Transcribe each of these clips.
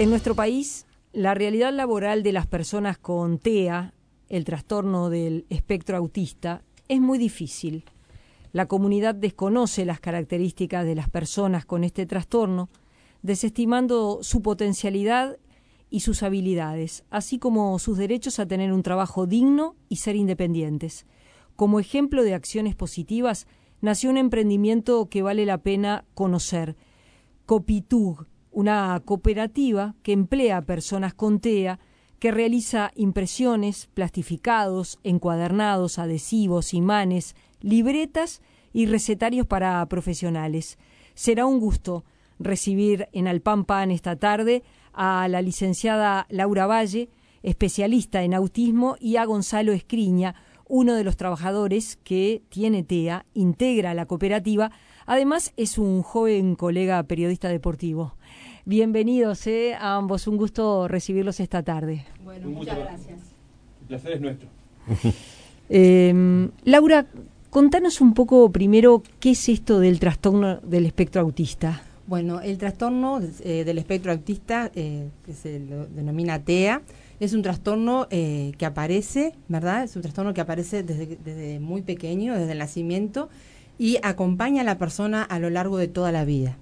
En nuestro país, la realidad laboral de las personas con TEA, el trastorno del espectro autista, es muy difícil. La comunidad desconoce las características de las personas con este trastorno, desestimando su potencialidad y sus habilidades, así como sus derechos a tener un trabajo digno y ser independientes. Como ejemplo de acciones positivas, nació un emprendimiento que vale la pena conocer, Copitug, una cooperativa que emplea a personas con TEA, que realiza impresiones, plastificados, encuadernados, adhesivos, imanes, libretas y recetarios para profesionales. Será un gusto recibir en Alpampan esta tarde a la licenciada Laura Valle, especialista en autismo, y a Gonzalo Escriña, uno de los trabajadores que tiene TEA, integra la cooperativa, además es un joven colega periodista deportivo. Bienvenidos eh, a ambos, un gusto recibirlos esta tarde. Bueno, muchas gracias. El placer es nuestro. Em, Laura, contanos un poco primero qué es esto del trastorno del espectro autista. Bueno, el trastorno eh, del espectro autista, eh, que se lo denomina TEA, es un trastorno que aparece, ¿verdad? Es un trastorno que aparece desde, desde muy pequeño, desde el nacimiento, y acompaña a la persona a lo largo de toda la vida.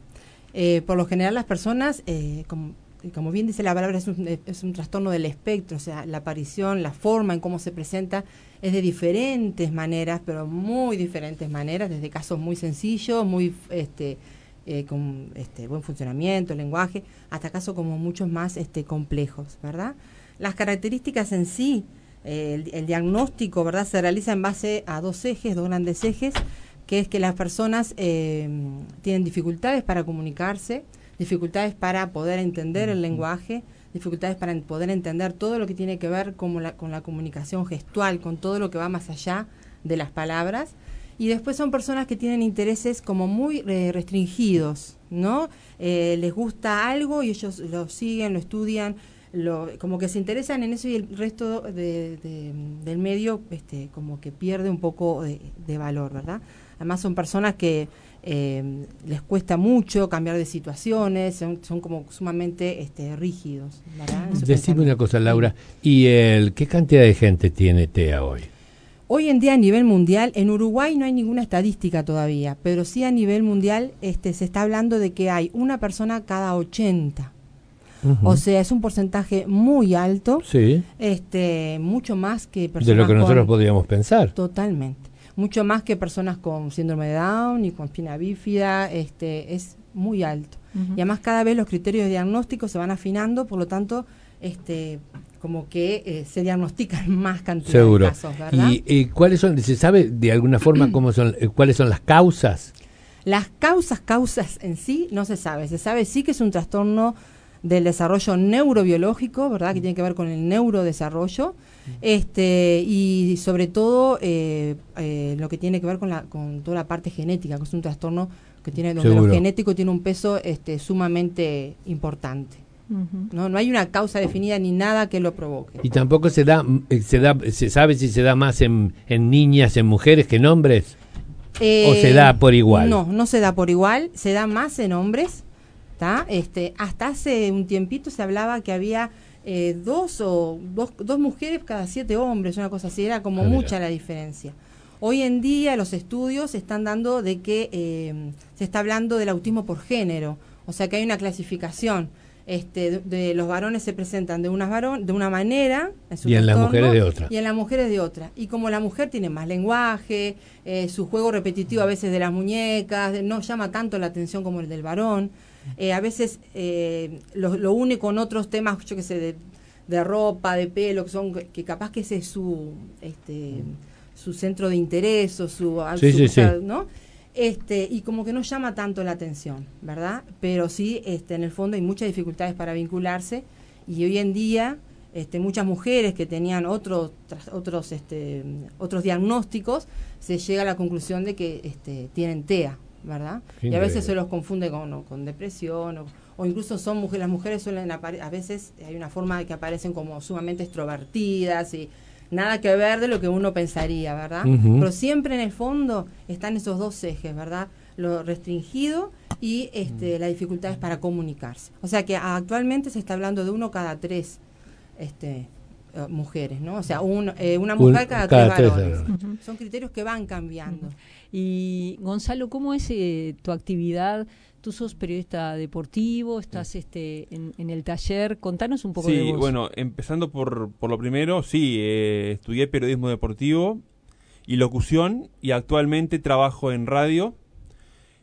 Eh, por lo general las personas, eh, como, bien dice la palabra, es un, es un, trastorno del espectro, o sea, la aparición, la forma en cómo se presenta es de diferentes maneras, pero muy diferentes maneras, desde casos muy sencillos, muy este, eh, con este, buen funcionamiento, lenguaje, hasta casos como muchos más este, complejos, ¿verdad? Las características en sí, el, el diagnóstico, ¿verdad? Se realiza en base a dos ejes, dos grandes ejes, que es que las personas eh, tienen dificultades para comunicarse, dificultades para poder entender el lenguaje, dificultades para poder entender todo lo que tiene que ver con la, con la comunicación gestual, con todo lo que va más allá de las palabras. Y después son personas que tienen intereses como muy eh, restringidos, ¿no? Eh, les gusta algo y ellos lo siguen, lo estudian, lo, como que se interesan en eso y el resto del medio este, como que pierde un poco de valor, ¿verdad? Además son personas que eh, les cuesta mucho cambiar de situaciones, son, como sumamente este, rígidos. Decime una cosa, Laura, ¿y el, qué cantidad de gente tiene TEA hoy? Hoy en día a nivel mundial, en Uruguay no hay ninguna estadística todavía, pero sí a nivel mundial este, se está hablando de que hay una persona cada 80. O sea, es un porcentaje muy alto, sí. este, mucho más que personas De lo que nosotros podríamos pensar. Totalmente mucho más que personas con síndrome de Down y con espina bífida, este, es muy alto. Y además cada vez los criterios de diagnóstico se van afinando, por lo tanto, este, como que eh, se diagnostican más cantidad de casos, ¿verdad? ¿Y, cuáles son, se sabe de alguna forma cómo son, eh, cuáles son las causas? Las causas, causas en sí no se sabe. Se sabe sí que es un trastorno del desarrollo neurobiológico, ¿verdad? Que tiene que ver con el neurodesarrollo este y sobre todo eh, eh, lo que tiene que ver con, la, con toda la parte genética, que es un trastorno que tiene donde lo genético tiene un peso este, sumamente importante. ¿no? no hay una causa definida ni nada que lo provoque. Y tampoco se da, eh, se da, se sabe si se da más en, en niñas, en mujeres que en hombres. ¿O se da por igual? No, no se da por igual, se da más en hombres. Este, hasta hace un tiempito se hablaba que había eh, dos o dos, dos, mujeres cada siete hombres, una cosa así, era como ah, mucha la diferencia. Hoy en día los estudios están dando de que eh, se está hablando del autismo por género, o sea que hay una clasificación. Este, de, los varones se presentan de una, varón, de una manera y en las mujeres de otra. y en las mujeres de otra. Y como la mujer tiene más lenguaje eh, su juego repetitivo a veces de las muñecas no llama tanto la atención como el del varón. Eh, a veces eh, lo, lo, une con otros temas, yo que sé, de, ropa, de pelo, que son que capaz que ese es su este su centro de interés o su, ¿no? Este, y como que no llama tanto la atención, ¿verdad? Pero sí, este, en el fondo hay muchas dificultades para vincularse y hoy en día este, muchas mujeres que tenían otros otros este, otros diagnósticos se llega a la conclusión de que este, tienen TEA, ¿verdad? y a veces se los confunde con, con depresión o, incluso son mujeres, las mujeres suelen a veces hay una forma de que aparecen como sumamente extrovertidas y nada que ver de lo que uno pensaría, ¿verdad? Pero siempre en el fondo están esos dos ejes, ¿verdad? lo restringido y este, mm. las dificultades para comunicarse. O sea que actualmente se está hablando de uno cada tres este, eh, mujeres, ¿no? O sea, eh, una mujer cada, tres varones. Son criterios que van cambiando. Y Gonzalo, ¿cómo es eh, tu actividad? Tú sos periodista deportivo, estás este en, el taller. Contanos un poco de vos. Sí, bueno, empezando por, por lo primero, sí, estudié periodismo deportivo y locución y actualmente trabajo en radio,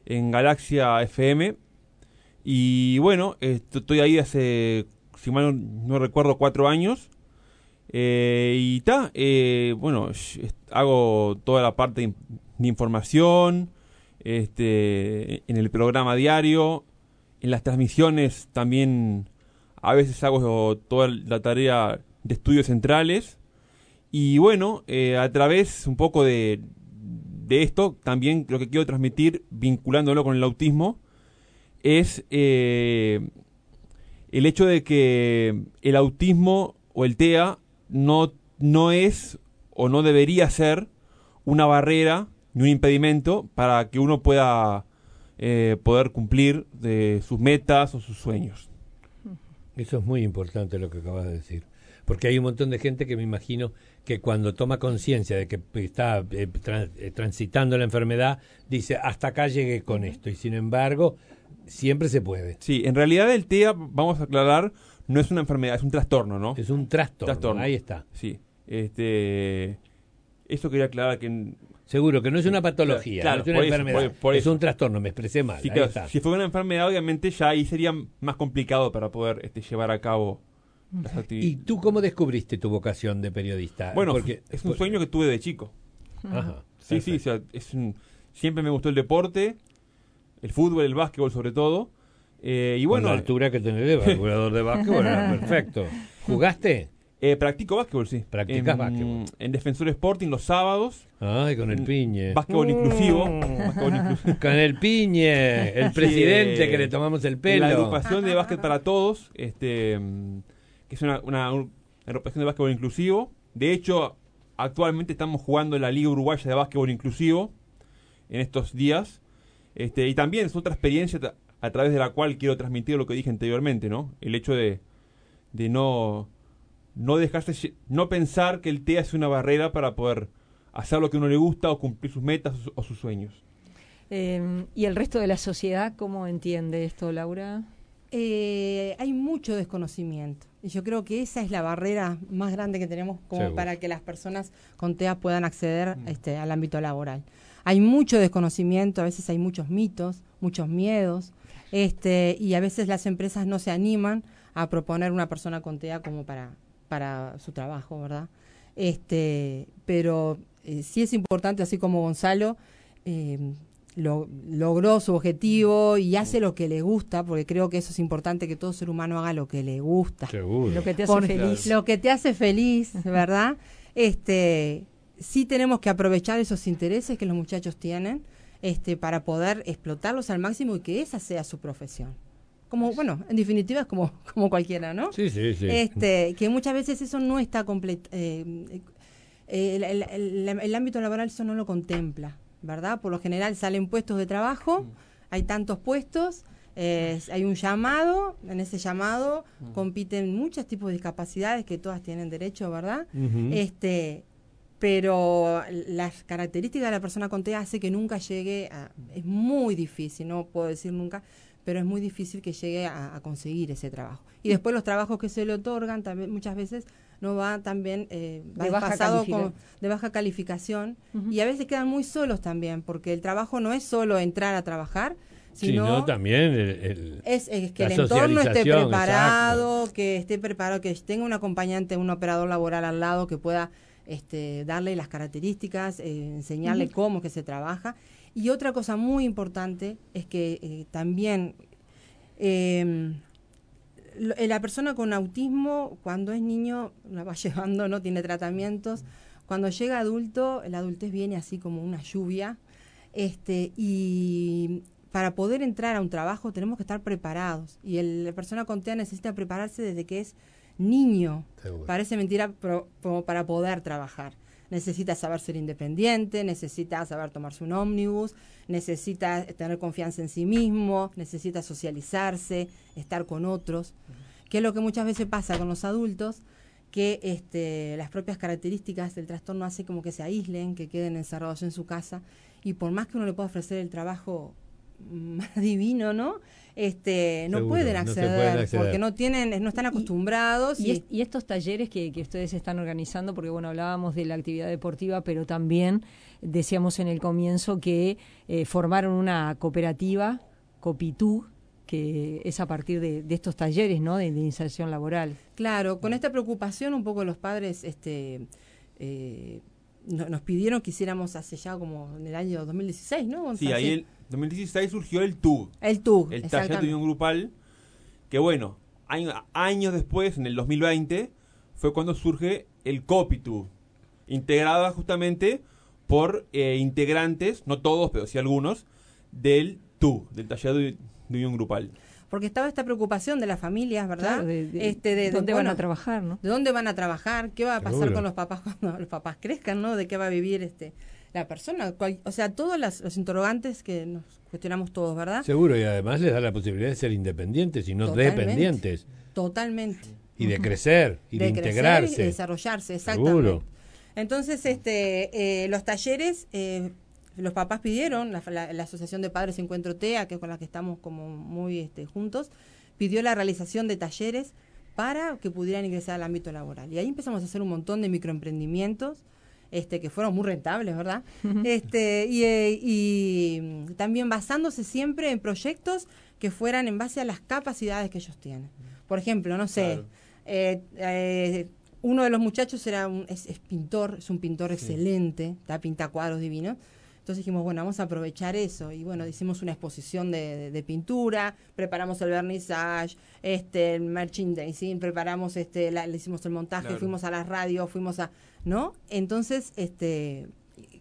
en Galaxia FM. Y bueno, estoy ahí hace, si mal no recuerdo, cuatro años eh, y ta, eh, bueno, hago toda la parte de información, este, en el programa diario, en las transmisiones también a veces hago toda la tarea de estudios centrales. Y bueno, eh, a través un poco de, de esto, también lo que quiero transmitir, vinculándolo con el autismo, es el hecho de que el autismo o el TEA no, no es o no debería ser una barrera ni un impedimento para que uno pueda eh, poder cumplir de sus metas o sus sueños. Eso es muy importante lo que acabas de decir, porque hay un montón de gente que me imagino que cuando toma conciencia de que está eh, eh, transitando la enfermedad, dice, hasta acá llegué con esto, y sin embargo, siempre se puede. Sí, en realidad el TEA, vamos a aclarar, no es una enfermedad, es un trastorno, ¿no? Es un trastorno. Ahí está. Sí. Este, eso quería aclarar que Seguro que no es una patología, claro, es una enfermedad, es un trastorno, me expresé mal. Si fuera una enfermedad, obviamente ya ahí sería más complicado para poder este, llevar a cabo las actividades. ¿Y tú cómo descubriste tu vocación de periodista? Bueno, Porque, es un sueño que tuve de chico. Ajá, sí, sí, o sea, es siempre me gustó el deporte, el fútbol, el básquetbol sobre todo. Eh, y bueno, la altura que tenés de jugador de básquetbol, perfecto. ¿Jugaste? Eh, practico básquetbol, sí. ¿Practicas en, básquetbol? En Defensor Sporting los sábados. Ay, con el piñe. Básquetbol inclusivo. Con el piñe, el presidente que le tomamos el pelo. La agrupación de básquet para todos, este, que es una, una, agrupación de básquetbol inclusivo. De hecho, actualmente estamos jugando en la Liga Uruguaya de Básquetbol Inclusivo en estos días. Este, y también es otra experiencia a través de la cual quiero transmitir lo que dije anteriormente, ¿no? El hecho de, de no, no dejarse, no pensar que el TEA es una barrera para poder hacer lo que uno le gusta o cumplir sus metas o, sus sueños. Em, ¿Y el resto de la sociedad cómo entiende esto, Laura? Eh, hay mucho desconocimiento y yo creo que esa es la barrera más grande que tenemos como para que las personas con TEA puedan acceder mm. este, al ámbito laboral. Hay mucho desconocimiento, a veces hay muchos mitos, muchos miedos, este, y a veces las empresas no se animan a proponer una persona con TEA como para, para su trabajo, ¿verdad? Este, pero eh, sí es importante, así como Gonzalo, eh, logró su objetivo y hace lo que le gusta, porque creo que eso es importante, que todo ser humano haga lo que le gusta. Lo que te hace feliz. Lo que te hace feliz, ¿verdad? Este, sí tenemos que aprovechar esos intereses que los muchachos tienen este, para poder explotarlos al máximo y que esa sea su profesión. Como, bueno, en definitiva es como, como cualquiera, ¿no? Sí, sí, sí. Este, que muchas veces eso no está completo. Eh, el, ámbito laboral eso no lo contempla, ¿verdad? Por lo general salen puestos de trabajo, mm. hay tantos puestos, hay un llamado, en ese llamado mm. compiten muchos tipos de discapacidades que todas tienen derecho, ¿verdad? Este pero las características de la persona con TEA hace que nunca llegue a, es muy difícil, no puedo decir nunca, pero es muy difícil que llegue a, conseguir ese trabajo. Y después los trabajos que se le otorgan también muchas veces no va también eh, de, baja de baja calificación. Y a veces quedan muy solos también porque el trabajo no es solo entrar a trabajar sino, también el, es, que el entorno esté preparado que esté preparado que tenga un acompañante un operador laboral al lado que pueda este, darle las características, eh, enseñarle cómo que se trabaja. Y otra cosa muy importante es que eh, también em, eh, la persona con autismo, cuando es niño, la va llevando, no tiene tratamientos. Cuando llega adulto, la adultez viene así como una lluvia. Este, y para poder entrar a un trabajo tenemos que estar preparados. Y el, la persona con TEA necesita prepararse desde que es niño. Parece mentira, pero, como para poder trabajar. Necesita saber ser independiente, necesita saber tomarse un ómnibus, necesita tener confianza en sí mismo, necesita socializarse, estar con otros, que es lo que muchas veces pasa con los adultos, que este, las propias características del trastorno hace como que se aíslen, que queden encerrados en su casa, y por más que uno le pueda ofrecer el trabajo divino, ¿no? Este, no, pueden acceder, porque no tienen, no están acostumbrados. Y, estos talleres que, ustedes están organizando, porque bueno, hablábamos de la actividad deportiva, pero también decíamos en el comienzo que eh, formaron una cooperativa, Copitú, que es a partir de, estos talleres, ¿no? De, inserción laboral. Claro, con esta preocupación un poco los padres, este, eh, nos pidieron que hiciéramos hace ya como en el año 2016, ¿no? Sí, ahí en 2016 surgió el TUG. El TUG, El taller de unión grupal, que bueno, años después, en el 2020, fue cuando surge el COPITU, integrada justamente por eh, integrantes, no todos, pero sí algunos, del TUG, del taller de, unión grupal porque estaba esta preocupación de las familias, ¿verdad? de, este, de, dónde van a trabajar, ¿no? De dónde van a trabajar, qué va a pasar con los papás cuando los papás crezcan, ¿no? De qué va a vivir este la persona. o sea, todos los interrogantes que nos cuestionamos todos, ¿verdad? Seguro, y además les da la posibilidad de ser independientes y no dependientes. Totalmente. Y de crecer, y de, integrarse. y de desarrollarse, exactamente. Entonces, este, eh, los talleres, eh, los papás pidieron, la, Asociación de Padres Encuentro TEA, que es con la que estamos como muy este, juntos, pidió la realización de talleres para que pudieran ingresar al ámbito laboral. Y ahí empezamos a hacer un montón de microemprendimientos, este, que fueron muy rentables, ¿verdad? este, eh, y, también basándose siempre en proyectos que fueran en base a las capacidades que ellos tienen. Por ejemplo, no sé, eh, eh, uno de los muchachos era un, es, pintor, es un pintor excelente, está pinta cuadros divinos. Entonces dijimos, bueno, vamos a aprovechar eso. Y bueno, hicimos una exposición de, pintura, preparamos el vernissage, este, el merchandising, preparamos, este, le hicimos el montaje, fuimos a la radio, fuimos a, ¿no? Entonces, este,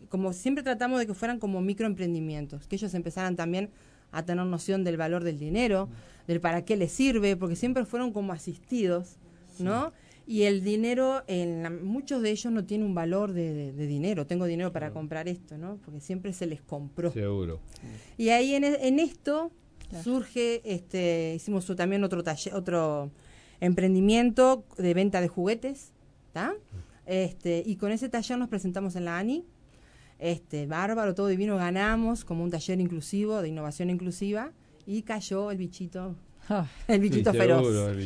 como siempre tratamos de que fueran como microemprendimientos, que ellos empezaran también a tener noción del valor del dinero, del para qué les sirve, porque siempre fueron como asistidos, ¿no? Y el dinero, en muchos de ellos no tiene un valor de, dinero, tengo dinero para comprar esto, ¿no? Porque siempre se les compró. Seguro. Y ahí en, en esto surge, este, hicimos también otro taller, otro emprendimiento de venta de juguetes, ¿está? Este, y con ese taller nos presentamos en la ANI, este, bárbaro, todo divino, ganamos como un taller inclusivo, de innovación inclusiva, y cayó el bichito El bichito feroz.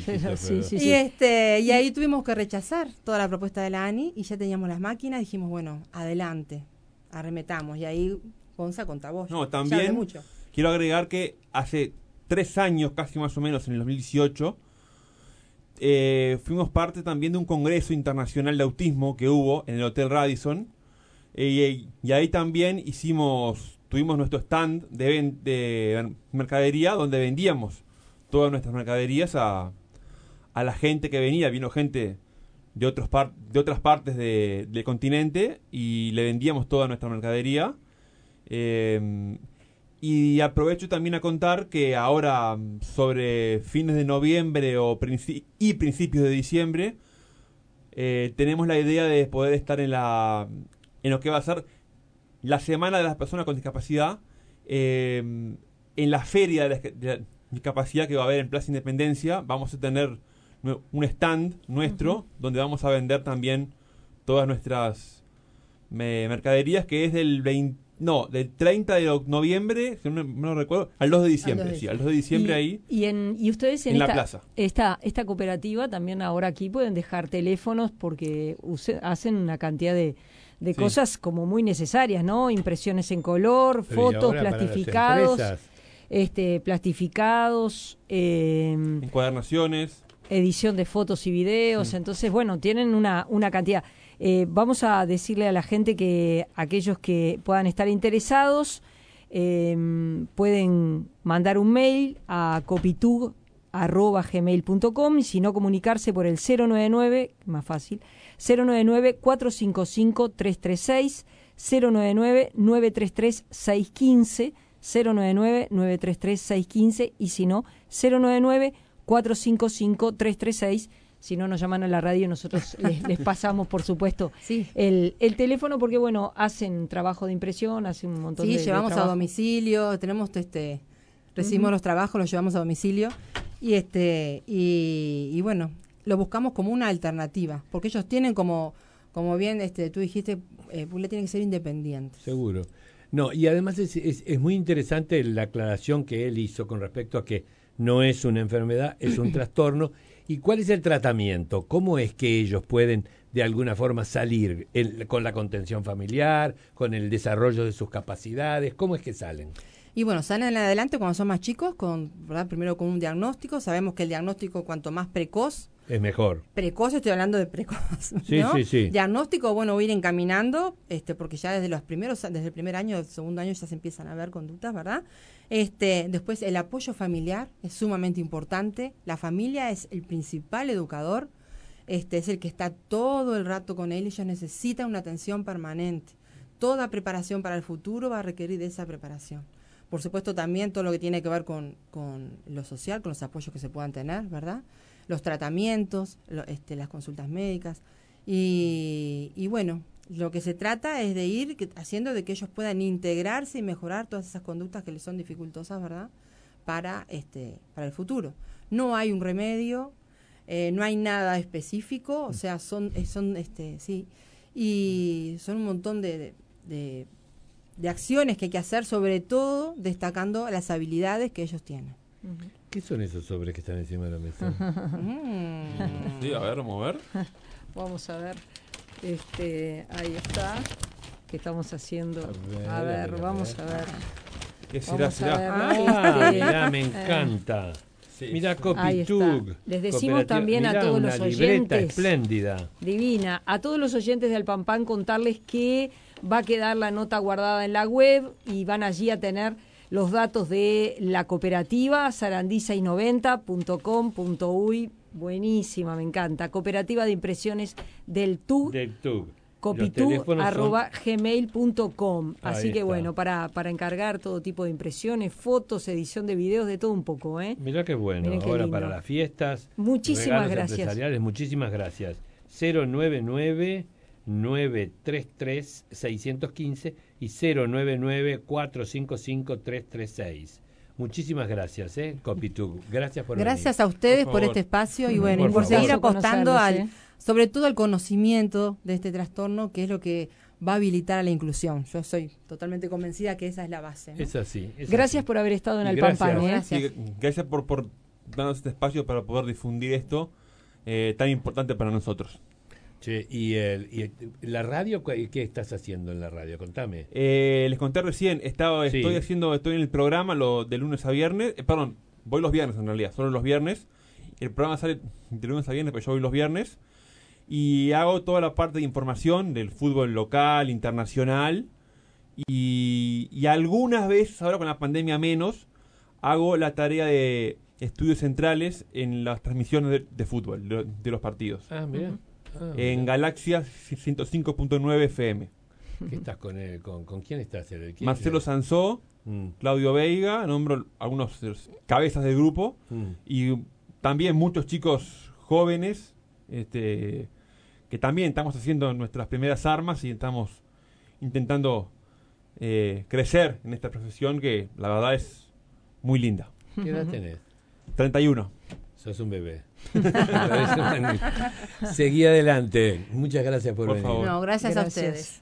y este y ahí tuvimos que rechazar toda la propuesta de la ANI y ya teníamos las máquinas, dijimos, bueno, adelante, arremetamos. Y ahí, Gonza, contá vos. No, también mucho. quiero agregar que hace tres años, casi más o menos, en el 2018, eh, fuimos parte también de un congreso internacional de autismo que hubo en el Hotel Radisson. Eh, y, ahí también hicimos, tuvimos nuestro stand de, de mercadería donde vendíamos todas nuestras mercaderías a, a la gente que venía. Vino gente de, otros de otras partes del continente y le vendíamos toda nuestra mercadería. Eh, y aprovecho también a contar que ahora, sobre fines de noviembre o y principios de diciembre, eh, tenemos la idea de poder estar en, la, en lo que va a ser la Semana de las Personas con Discapacidad, eh, en la Feria de, la, capacidad que va a haber en Plaza Independencia, vamos a tener un stand nuestro donde vamos a vender también todas nuestras mercaderías que es del 20, no, del 30 de noviembre, si no, no recuerdo, al 2 de diciembre, sí, al 2 de diciembre ahí. Y, en, y ustedes en, esta, la plaza. Esta, esta cooperativa también ahora aquí pueden dejar teléfonos porque hacen una cantidad de, de cosas como muy necesarias, ¿no? Impresiones en color, fotos, plastificados este, plastificados, eh, encuadernaciones, edición de fotos y videos. Entonces, bueno, tienen una, una cantidad. Eh, vamos a decirle a la gente que aquellos que puedan estar interesados em, pueden mandar un mail a copitug.gmail.com y si no comunicarse por el 099, más fácil, 099-455-336, 099-933-615 099-933-615 y si no, 099-455-336 si no nos llaman a la radio, nosotros les, les pasamos, por supuesto, Sí. el, el teléfono porque, bueno, hacen trabajo de impresión, hacen un montón Sí, de de llevamos a domicilio, tenemos este recibimos los trabajos, los llevamos a domicilio y este y, y bueno, lo buscamos como una alternativa, porque ellos tienen como como bien este tú dijiste, eh, Pule tiene que ser independiente. Seguro. No, y además es, es, es muy interesante la aclaración que él hizo con respecto a que no es una enfermedad, es un trastorno. ¿Y cuál es el tratamiento? ¿Cómo es que ellos pueden de alguna forma salir El- con la contención familiar, con el desarrollo de sus capacidades? ¿Cómo es que salen? Y bueno, salen adelante cuando son más chicos, con ¿verdad? primero con un diagnóstico, sabemos que el diagnóstico cuanto más precoz Es mejor. precoz, estoy hablando de precoz. Sí, ¿no? sí, sí. Diagnóstico, bueno, ir encaminando, este, porque ya desde los primeros, desde el primer año, el segundo año ya se empiezan a ver conductas, ¿verdad? Este, después el apoyo familiar es sumamente importante. La familia es el principal educador, este, es el que está todo el rato con él y ellos necesitan una atención permanente. Toda preparación para el futuro va a requerir de esa preparación. Por supuesto, también todo lo que tiene que ver con, con lo social, con los apoyos que se puedan tener, ¿verdad? Los tratamientos, lo- este, las consultas médicas. Y, y bueno, lo que se trata es de ir haciendo de que ellos puedan integrarse y mejorar todas esas conductas que les son dificultosas, ¿verdad? Para, este, para el futuro. No hay un remedio, eh, no hay nada específico, o sea, son, eh, son este, sí, y son un montón de- de acciones que hay que hacer, sobre todo destacando las habilidades que ellos tienen. ¿Qué son esos sobres que están encima de la mesa? Mm. Sí, a ver, vamos a ver. Vamos a ver. Este, ahí está. ¿Qué estamos haciendo? A ver, A a ver, ver, a vamos ver. a ver. ¿Qué será? Vamos será? ver. Ah, Este, mirá, me eh, encanta. Sí. Está. Copitug. Les decimos también a todos una los libreta oyentes. espléndida. Divina. A todos los oyentes de Alpampán contarles que va a quedar la nota guardada en la web y van allí a tener los datos de la cooperativa sarandí690.com.uy. Buenísima, me encanta. Cooperativa de Impresiones del TUG. Del TUG. Los copitu teléfonos son- arroba gmail.com. Ahí Así que está. bueno, para, para encargar todo tipo de impresiones, fotos, edición de videos, de todo un poco, ¿eh? Mirá qué bueno. Qué Ahora lindo. para las fiestas. Muchísimas gracias. empresariales, muchísimas gracias. 099 933 615 y 099 455 336. Muchísimas gracias, ¿eh? Copitug. Gracias por Gracias a ustedes Por este espacio y bueno, y por por seguir apostando al, ¿eh? sobre todo al conocimiento de este trastorno, que es lo que va a habilitar a la inclusión. Yo soy totalmente convencida que esa es la base. Es así. es Gracias así. por haber estado en Y Alpampán, ¿eh? gracias. Gracias por, por darnos este espacio para poder difundir esto eh, tan importante para nosotros. Che, y, el, y el- la radio, ¿qué qué estás haciendo en la radio? Contame. Eh, les conté recién, estaba, Sí. estoy haciendo, estoy en el programa lo, de lunes a viernes, eh, perdón, voy los viernes en realidad, solo los viernes. El programa sale de lunes a viernes, pero yo voy los viernes. Y hago toda la parte de información del fútbol local, internacional. Y, y algunas veces, ahora con la pandemia menos, hago la tarea de estudios centrales en las transmisiones de, de fútbol, de, de los partidos. Ah, mira. Ah, En. Galaxia 105.9 FM. ¿Qué estás con él? ¿Con, con quién estás? ¿El- quién- Marcelo Sanzó, Mm, Claudio Veiga, nombro algunos cabezas del grupo mm. y también muchos chicos jóvenes este, que también estamos haciendo nuestras primeras armas y estamos intentando eh, crecer en esta profesión que la verdad es muy linda. ¿Qué edad tenés? 31. Sos un bebé. Seguí adelante. Muchas gracias por, Por venir. favor. No, gracias, Gracias. a ustedes.